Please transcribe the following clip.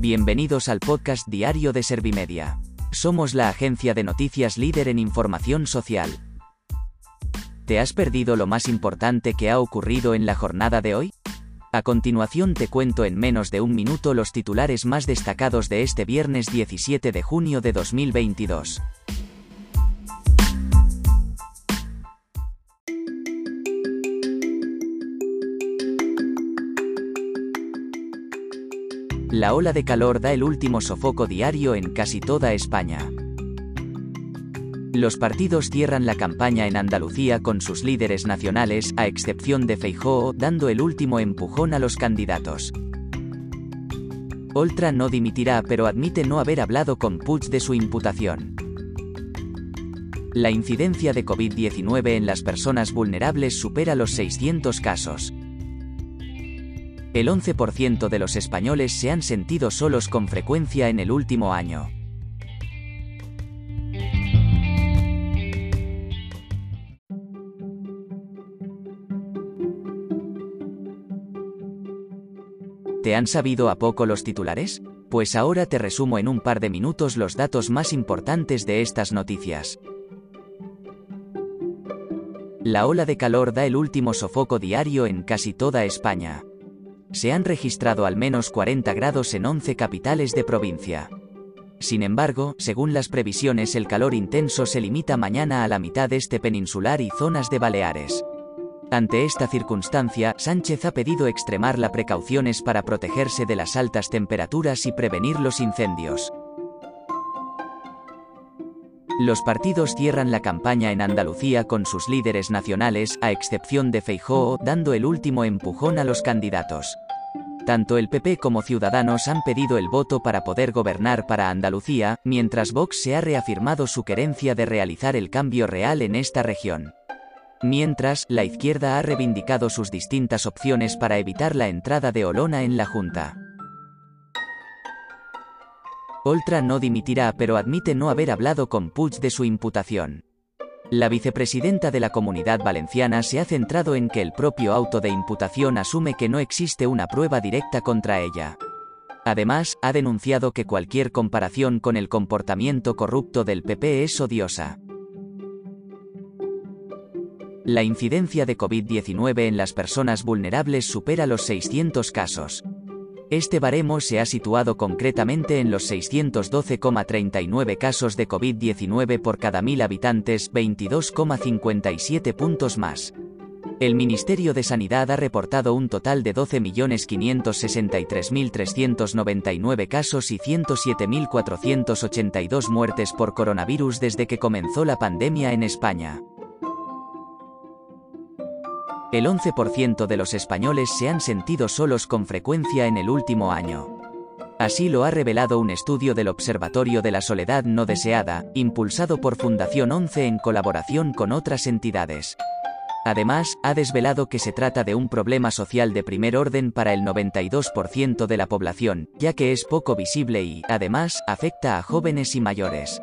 Bienvenidos al podcast diario de Servimedia. Somos la agencia de noticias líder en información social. ¿Te has perdido lo más importante que ha ocurrido en la jornada de hoy? A continuación te cuento en menos de un minuto los titulares más destacados de este viernes 17 de junio de 2022. La ola de calor da el último sofoco diario en casi toda España. Los partidos cierran la campaña en Andalucía con sus líderes nacionales, a excepción de Feijóo, dando el último empujón a los candidatos. Oltra no dimitirá pero admite no haber hablado con Puig de su imputación. La incidencia de COVID-19 en las personas vulnerables supera los 600 casos. El 11% de los españoles se han sentido solos con frecuencia en el último año. ¿Te han sabido a poco los titulares? Pues ahora te resumo en un par de minutos los datos más importantes de estas noticias. La ola de calor da el último sofoco diario en casi toda España se han registrado al menos 40 grados en 11 capitales de provincia. Sin embargo, según las previsiones el calor intenso se limita mañana a la mitad este peninsular y zonas de Baleares. Ante esta circunstancia, Sánchez ha pedido extremar las precauciones para protegerse de las altas temperaturas y prevenir los incendios. Los partidos cierran la campaña en Andalucía con sus líderes nacionales, a excepción de Feijóo, dando el último empujón a los candidatos. Tanto el PP como Ciudadanos han pedido el voto para poder gobernar para Andalucía, mientras Vox se ha reafirmado su querencia de realizar el cambio real en esta región. Mientras, la izquierda ha reivindicado sus distintas opciones para evitar la entrada de Olona en la Junta. Oltra no dimitirá pero admite no haber hablado con Puig de su imputación. La vicepresidenta de la Comunidad Valenciana se ha centrado en que el propio auto de imputación asume que no existe una prueba directa contra ella. Además, ha denunciado que cualquier comparación con el comportamiento corrupto del PP es odiosa. La incidencia de COVID-19 en las personas vulnerables supera los 600 casos. Este baremo se ha situado concretamente en los 612,39 casos de COVID-19 por cada mil habitantes, 22,57 puntos más. El Ministerio de Sanidad ha reportado un total de 12.563.399 casos y 107.482 muertes por coronavirus desde que comenzó la pandemia en España. El 11% de los españoles se han sentido solos con frecuencia en el último año. Así lo ha revelado un estudio del Observatorio de la Soledad No Deseada, impulsado por Fundación 11 en colaboración con otras entidades. Además, ha desvelado que se trata de un problema social de primer orden para el 92% de la población, ya que es poco visible y, además, afecta a jóvenes y mayores.